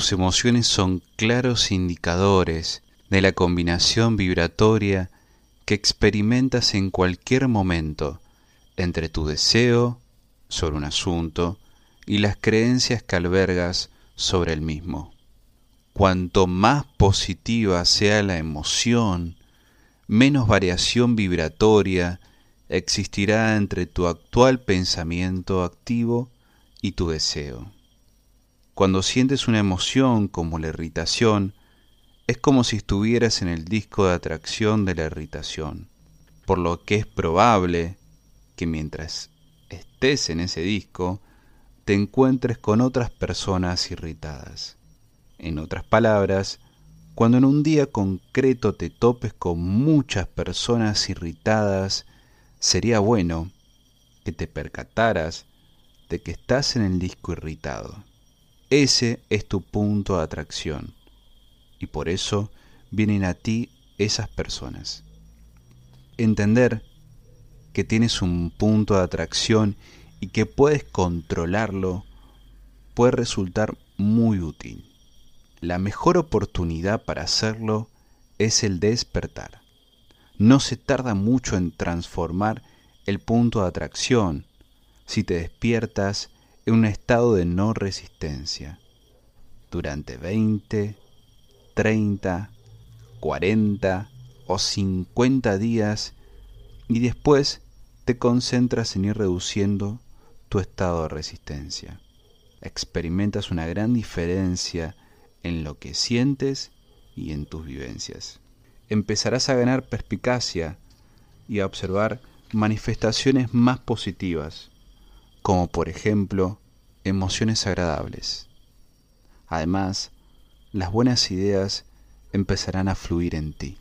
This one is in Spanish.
tus emociones son claros indicadores de la combinación vibratoria que experimentas en cualquier momento entre tu deseo sobre un asunto y las creencias que albergas sobre el mismo. Cuanto más positiva sea la emoción, menos variación vibratoria existirá entre tu actual pensamiento activo y tu deseo. Cuando sientes una emoción como la irritación, es como si estuvieras en el disco de atracción de la irritación, por lo que es probable que mientras estés en ese disco, te encuentres con otras personas irritadas. En otras palabras, cuando en un día concreto te topes con muchas personas irritadas, sería bueno que te percataras de que estás en el disco irritado. Ese es tu punto de atracción y por eso vienen a ti esas personas. Entender que tienes un punto de atracción y que puedes controlarlo puede resultar muy útil. La mejor oportunidad para hacerlo es el despertar. No se tarda mucho en transformar el punto de atracción si te despiertas en un estado de no resistencia durante 20, 30, 40 o 50 días y después te concentras en ir reduciendo tu estado de resistencia. Experimentas una gran diferencia en lo que sientes y en tus vivencias. Empezarás a ganar perspicacia y a observar manifestaciones más positivas, como por ejemplo emociones agradables. Además, las buenas ideas empezarán a fluir en ti.